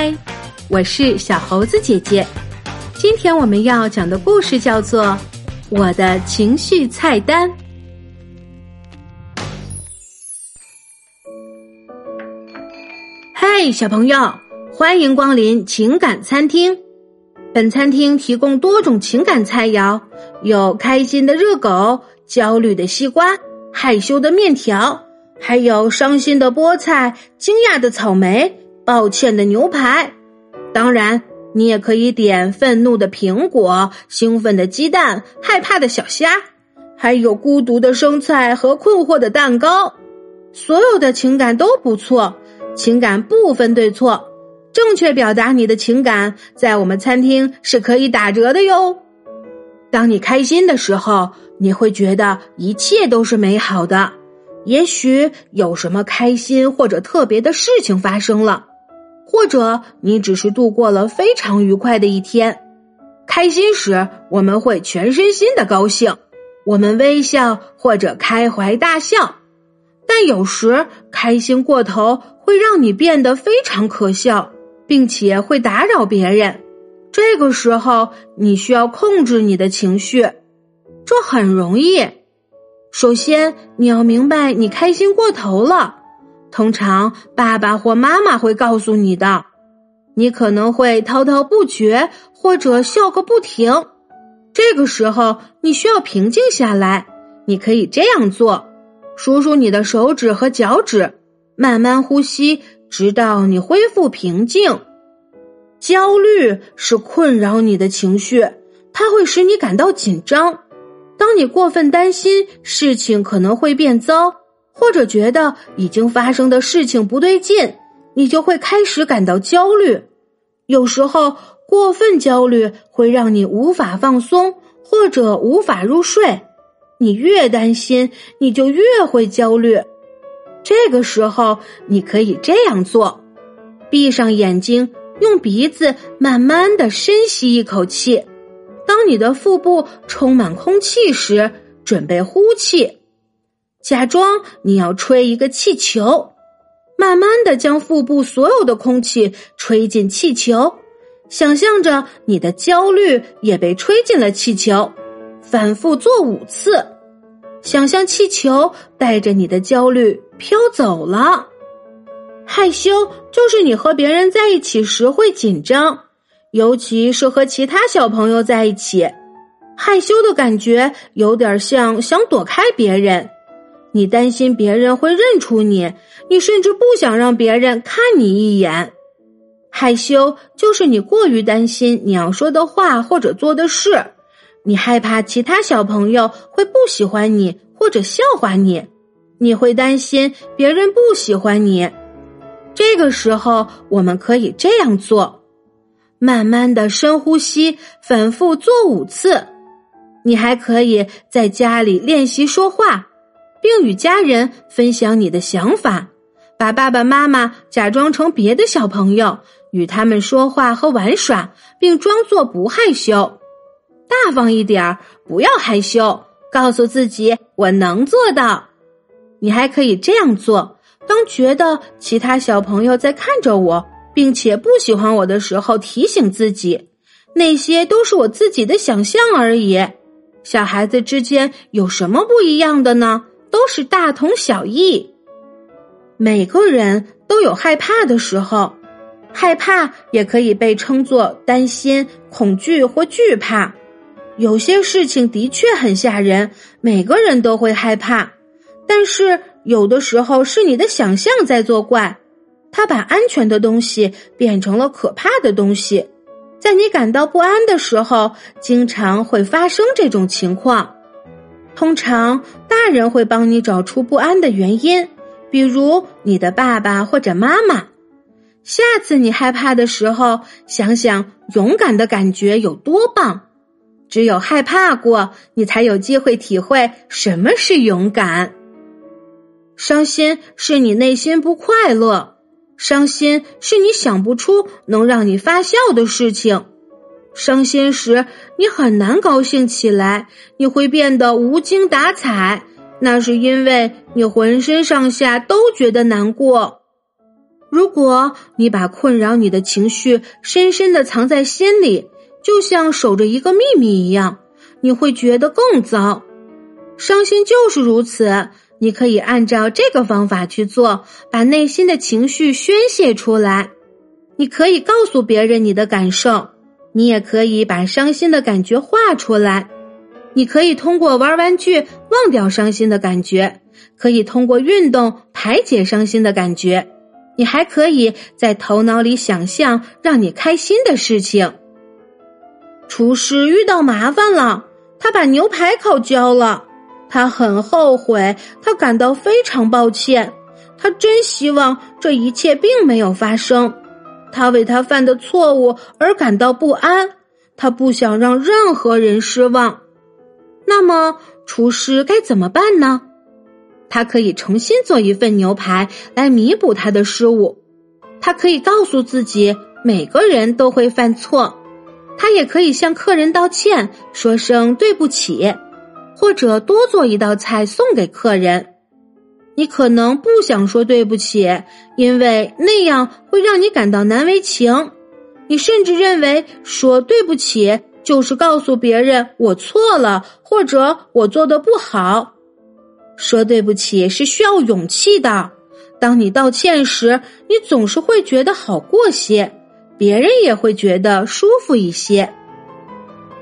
嗨，我是小猴子姐姐。今天我们要讲的故事叫做《我的情绪菜单》。嗨，小朋友，欢迎光临情感餐厅。本餐厅提供多种情感菜肴，有开心的热狗、焦虑的西瓜、害羞的面条，还有伤心的菠菜、惊讶的草莓。抱歉的牛排，当然你也可以点愤怒的苹果、兴奋的鸡蛋、害怕的小虾，还有孤独的生菜和困惑的蛋糕。所有的情感都不错，情感不分对错，正确表达你的情感，在我们餐厅是可以打折的哟。当你开心的时候，你会觉得一切都是美好的，也许有什么开心或者特别的事情发生了。或者你只是度过了非常愉快的一天，开心时我们会全身心的高兴，我们微笑或者开怀大笑。但有时开心过头会让你变得非常可笑，并且会打扰别人。这个时候你需要控制你的情绪，这很容易。首先你要明白你开心过头了。通常，爸爸或妈妈会告诉你的，你可能会滔滔不绝，或者笑个不停。这个时候，你需要平静下来。你可以这样做：数数你的手指和脚趾，慢慢呼吸，直到你恢复平静。焦虑是困扰你的情绪，它会使你感到紧张。当你过分担心，事情可能会变糟。或者觉得已经发生的事情不对劲，你就会开始感到焦虑。有时候过分焦虑会让你无法放松，或者无法入睡。你越担心，你就越会焦虑。这个时候，你可以这样做：闭上眼睛，用鼻子慢慢的深吸一口气。当你的腹部充满空气时，准备呼气。假装你要吹一个气球，慢慢的将腹部所有的空气吹进气球，想象着你的焦虑也被吹进了气球，反复做五次，想象气球带着你的焦虑飘走了。害羞就是你和别人在一起时会紧张，尤其是和其他小朋友在一起，害羞的感觉有点像想躲开别人。你担心别人会认出你，你甚至不想让别人看你一眼。害羞就是你过于担心你要说的话或者做的事，你害怕其他小朋友会不喜欢你或者笑话你，你会担心别人不喜欢你。这个时候，我们可以这样做：慢慢的深呼吸，反复做五次。你还可以在家里练习说话。并与家人分享你的想法，把爸爸妈妈假装成别的小朋友，与他们说话和玩耍，并装作不害羞，大方一点儿，不要害羞，告诉自己我能做到。你还可以这样做：当觉得其他小朋友在看着我，并且不喜欢我的时候，提醒自己，那些都是我自己的想象而已。小孩子之间有什么不一样的呢？都是大同小异。每个人都有害怕的时候，害怕也可以被称作担心、恐惧或惧怕。有些事情的确很吓人，每个人都会害怕。但是有的时候是你的想象在作怪，它把安全的东西变成了可怕的东西。在你感到不安的时候，经常会发生这种情况。通常，大人会帮你找出不安的原因，比如你的爸爸或者妈妈。下次你害怕的时候，想想勇敢的感觉有多棒。只有害怕过，你才有机会体会什么是勇敢。伤心是你内心不快乐，伤心是你想不出能让你发笑的事情。伤心时，你很难高兴起来，你会变得无精打采。那是因为你浑身上下都觉得难过。如果你把困扰你的情绪深深的藏在心里，就像守着一个秘密一样，你会觉得更糟。伤心就是如此，你可以按照这个方法去做，把内心的情绪宣泄出来。你可以告诉别人你的感受，你也可以把伤心的感觉画出来。你可以通过玩玩具忘掉伤心的感觉，可以通过运动排解伤心的感觉。你还可以在头脑里想象让你开心的事情。厨师遇到麻烦了，他把牛排烤焦了，他很后悔，他感到非常抱歉，他真希望这一切并没有发生，他为他犯的错误而感到不安，他不想让任何人失望。那么，厨师该怎么办呢？他可以重新做一份牛排来弥补他的失误。他可以告诉自己，每个人都会犯错。他也可以向客人道歉，说声对不起，或者多做一道菜送给客人。你可能不想说对不起，因为那样会让你感到难为情。你甚至认为说对不起就是告诉别人我错了，或者我做的不好。说对不起是需要勇气的。当你道歉时，你总是会觉得好过些，别人也会觉得舒服一些。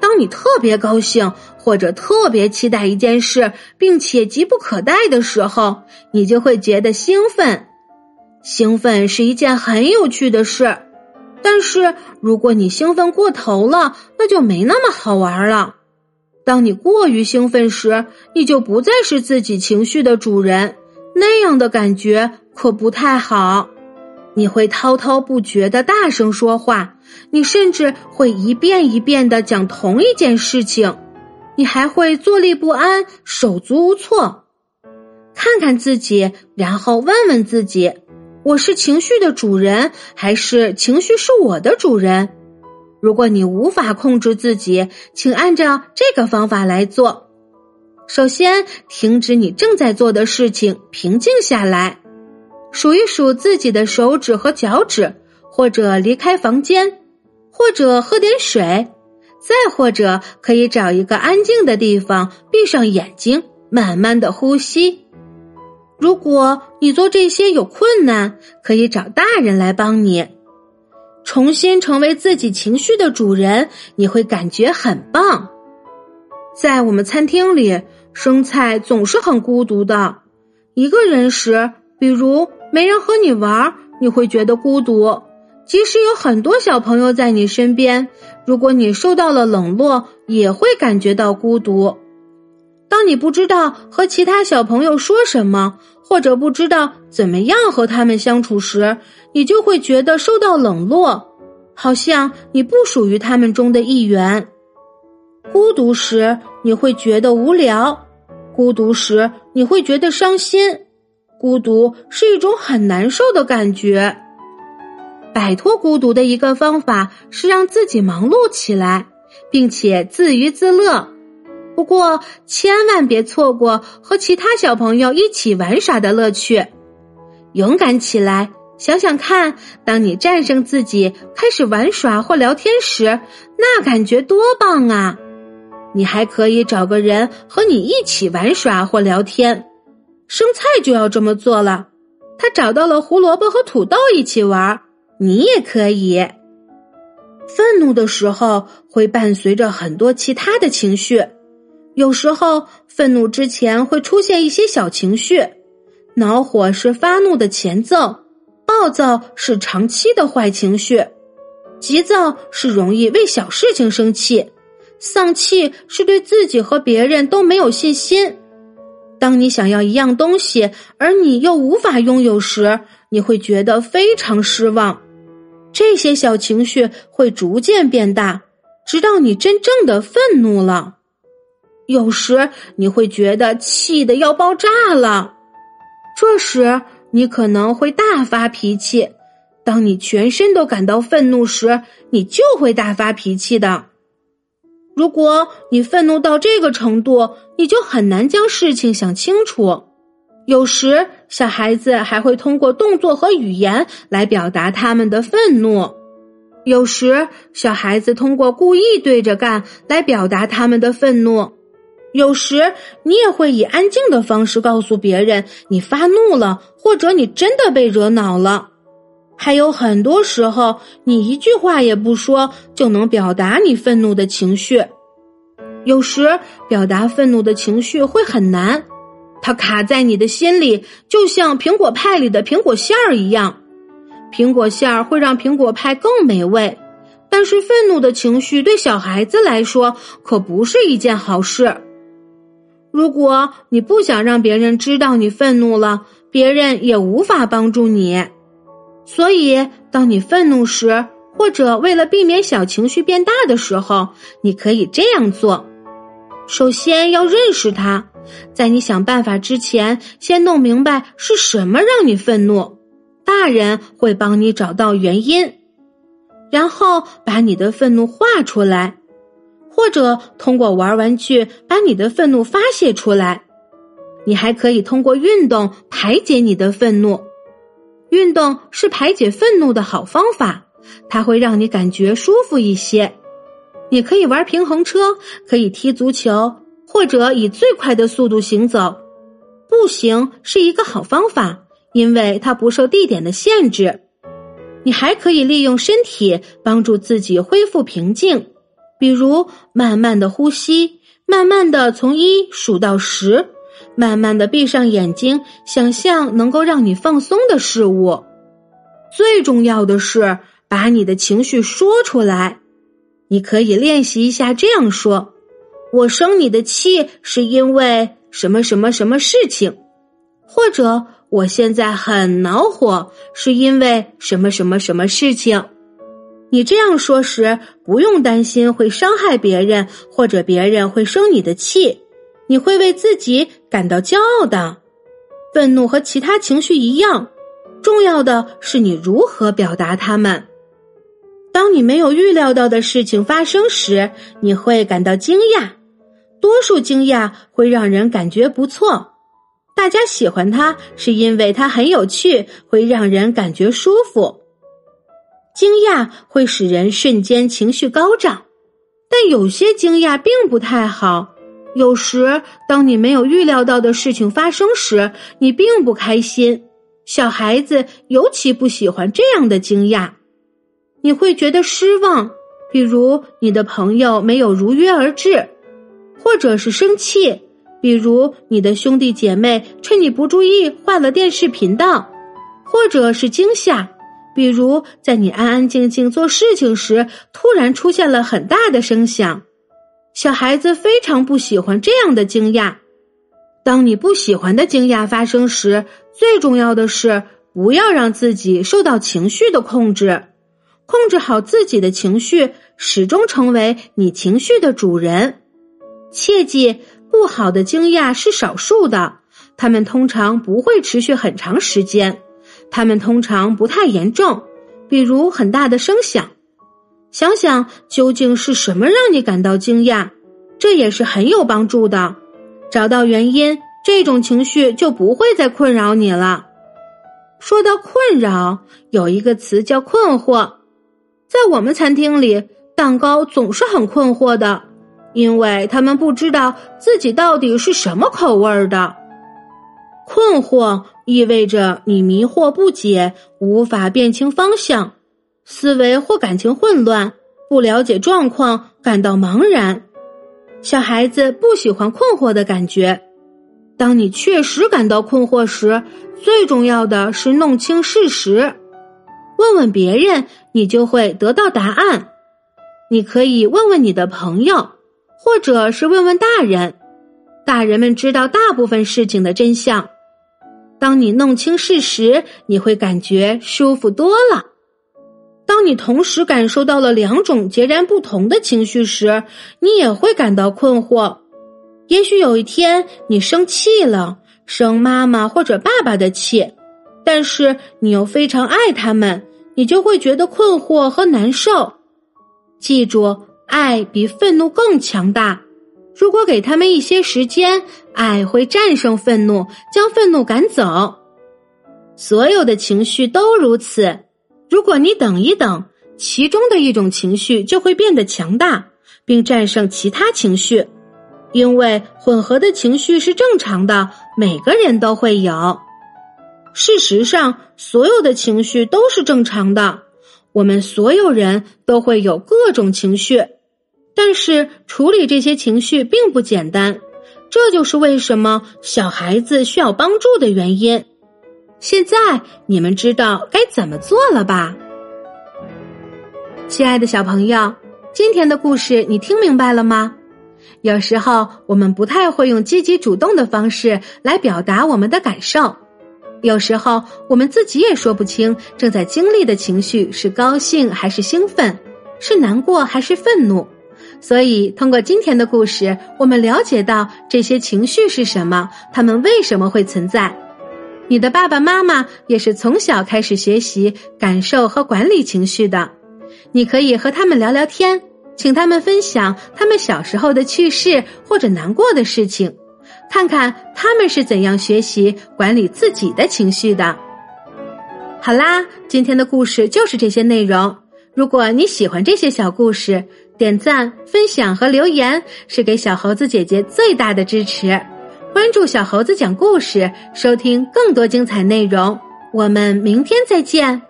当你特别高兴或者特别期待一件事，并且急不可待的时候，你就会觉得兴奋。兴奋是一件很有趣的事，但是如果你兴奋过头了，那就没那么好玩了。当你过于兴奋时，你就不再是自己情绪的主人，那样的感觉可不太好。你会滔滔不绝的大声说话，你甚至会一遍一遍的讲同一件事情，你还会坐立不安、手足无措。看看自己，然后问问自己：我是情绪的主人，还是情绪是我的主人？如果你无法控制自己，请按照这个方法来做。首先，停止你正在做的事情，平静下来，数一数自己的手指和脚趾，或者离开房间，或者喝点水，再或者可以找一个安静的地方，闭上眼睛，慢慢的呼吸。如果你做这些有困难，可以找大人来帮你。重新成为自己情绪的主人，你会感觉很棒。在我们餐厅里，生菜总是很孤独的。一个人时，比如没人和你玩，你会觉得孤独。即使有很多小朋友在你身边，如果你受到了冷落，也会感觉到孤独。当你不知道和其他小朋友说什么，或者不知道怎么样和他们相处时，你就会觉得受到冷落，好像你不属于他们中的一员。孤独时你会觉得无聊，孤独时你会觉得伤心，孤独是一种很难受的感觉。摆脱孤独的一个方法是让自己忙碌起来，并且自娱自乐。不过，千万别错过和其他小朋友一起玩耍的乐趣。勇敢起来，想想看，当你战胜自己，开始玩耍或聊天时，那感觉多棒啊！你还可以找个人和你一起玩耍或聊天。生菜就要这么做了，他找到了胡萝卜和土豆一起玩，你也可以。愤怒的时候会伴随着很多其他的情绪。有时候，愤怒之前会出现一些小情绪，恼火是发怒的前奏，暴躁是长期的坏情绪，急躁是容易为小事情生气，丧气是对自己和别人都没有信心。当你想要一样东西，而你又无法拥有时，你会觉得非常失望。这些小情绪会逐渐变大，直到你真正的愤怒了。有时你会觉得气得要爆炸了，这时你可能会大发脾气。当你全身都感到愤怒时，你就会大发脾气的。如果你愤怒到这个程度，你就很难将事情想清楚。有时，小孩子还会通过动作和语言来表达他们的愤怒；有时，小孩子通过故意对着干来表达他们的愤怒；有时，你也会以安静的方式告诉别人你发怒了，或者你真的被惹恼了。还有很多时候，你一句话也不说就能表达你愤怒的情绪。有时，表达愤怒的情绪会很难。它卡在你的心里，就像苹果派里的苹果馅儿一样。苹果馅儿会让苹果派更美味，但是愤怒的情绪对小孩子来说可不是一件好事。如果你不想让别人知道你愤怒了，别人也无法帮助你。所以，当你愤怒时，或者为了避免小情绪变大的时候，你可以这样做：首先要认识它。在你想办法之前，先弄明白是什么让你愤怒。大人会帮你找到原因，然后把你的愤怒画出来，或者通过玩玩具把你的愤怒发泄出来。你还可以通过运动排解你的愤怒。运动是排解愤怒的好方法，它会让你感觉舒服一些。你可以玩平衡车，可以踢足球。或者以最快的速度行走，步行是一个好方法，因为它不受地点的限制。你还可以利用身体帮助自己恢复平静，比如慢慢的呼吸，慢慢的从一数到十，慢慢的闭上眼睛，想象能够让你放松的事物。最重要的是把你的情绪说出来。你可以练习一下这样说。我生你的气是因为什么什么什么事情，或者我现在很恼火是因为什么什么什么事情。你这样说时，不用担心会伤害别人，或者别人会生你的气，你会为自己感到骄傲的。愤怒和其他情绪一样，重要的是你如何表达它们。当你没有预料到的事情发生时，你会感到惊讶。多数惊讶会让人感觉不错，大家喜欢它是因为它很有趣，会让人感觉舒服。惊讶会使人瞬间情绪高涨，但有些惊讶并不太好。有时，当你没有预料到的事情发生时，你并不开心。小孩子尤其不喜欢这样的惊讶，你会觉得失望，比如你的朋友没有如约而至。或者是生气，比如你的兄弟姐妹趁你不注意换了电视频道；或者是惊吓，比如在你安安静静做事情时，突然出现了很大的声响。小孩子非常不喜欢这样的惊讶。当你不喜欢的惊讶发生时，最重要的是不要让自己受到情绪的控制，控制好自己的情绪，始终成为你情绪的主人。切记，不好的惊讶是少数的，他们通常不会持续很长时间，他们通常不太严重，比如很大的声响。想想究竟是什么让你感到惊讶，这也是很有帮助的。找到原因，这种情绪就不会再困扰你了。说到困扰，有一个词叫困惑，在我们餐厅里，蛋糕总是很困惑的。因为他们不知道自己到底是什么口味的，困惑意味着你迷惑不解，无法辨清方向，思维或感情混乱，不了解状况，感到茫然。小孩子不喜欢困惑的感觉。当你确实感到困惑时，最重要的是弄清事实，问问别人，你就会得到答案。你可以问问你的朋友。或者是问问大人，大人们知道大部分事情的真相。当你弄清事实，你会感觉舒服多了。当你同时感受到了两种截然不同的情绪时，你也会感到困惑。也许有一天你生气了，生妈妈或者爸爸的气，但是你又非常爱他们，你就会觉得困惑和难受。记住。爱比愤怒更强大。如果给他们一些时间，爱会战胜愤怒，将愤怒赶走。所有的情绪都如此。如果你等一等，其中的一种情绪就会变得强大，并战胜其他情绪。因为混合的情绪是正常的，每个人都会有。事实上，所有的情绪都是正常的。我们所有人都会有各种情绪。但是处理这些情绪并不简单，这就是为什么小孩子需要帮助的原因。现在你们知道该怎么做了吧？亲爱的小朋友，今天的故事你听明白了吗？有时候我们不太会用积极主动的方式来表达我们的感受，有时候我们自己也说不清正在经历的情绪是高兴还是兴奋，是难过还是愤怒。所以，通过今天的故事，我们了解到这些情绪是什么，它们为什么会存在。你的爸爸妈妈也是从小开始学习感受和管理情绪的。你可以和他们聊聊天，请他们分享他们小时候的趣事或者难过的事情，看看他们是怎样学习管理自己的情绪的。好啦，今天的故事就是这些内容。如果你喜欢这些小故事，点赞、分享和留言是给小猴子姐姐最大的支持。关注小猴子讲故事，收听更多精彩内容。我们明天再见。